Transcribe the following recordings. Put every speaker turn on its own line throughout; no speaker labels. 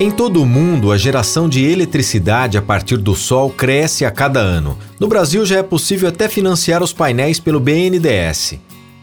Em todo o mundo, a geração de eletricidade a partir do sol cresce a cada ano. No Brasil, já é possível até financiar os painéis pelo BNDES.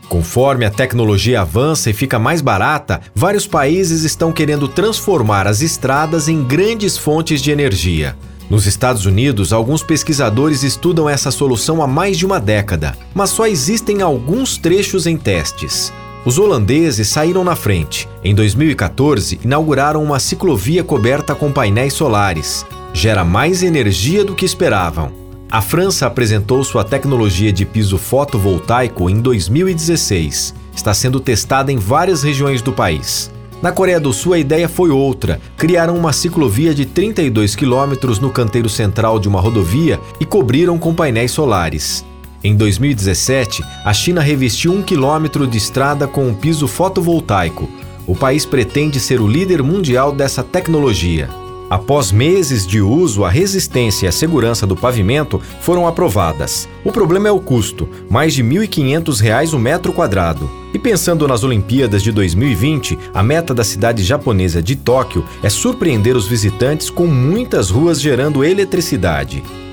Conforme a tecnologia avança e fica mais barata, vários países estão querendo transformar as estradas em grandes fontes de energia. Nos Estados Unidos, alguns pesquisadores estudam essa solução há mais de uma década, mas só existem alguns trechos em testes. Os holandeses saíram na frente. Em 2014, inauguraram uma ciclovia coberta com painéis solares. Gera mais energia do que esperavam. A França apresentou sua tecnologia de piso fotovoltaico em 2016. Está sendo testada em várias regiões do país. Na Coreia do Sul, a ideia foi outra. Criaram uma ciclovia de 32 quilômetros no canteiro central de uma rodovia e cobriram com painéis solares. Em 2017, a China revestiu um quilômetro de estrada com um piso fotovoltaico. O país pretende ser o líder mundial dessa tecnologia. Após meses de uso, a resistência e a segurança do pavimento foram aprovadas. O problema é o custo, mais de R$ 1.500 o metro quadrado. E pensando nas Olimpíadas de 2020, a meta da cidade japonesa de Tóquio é surpreender os visitantes com muitas ruas gerando eletricidade.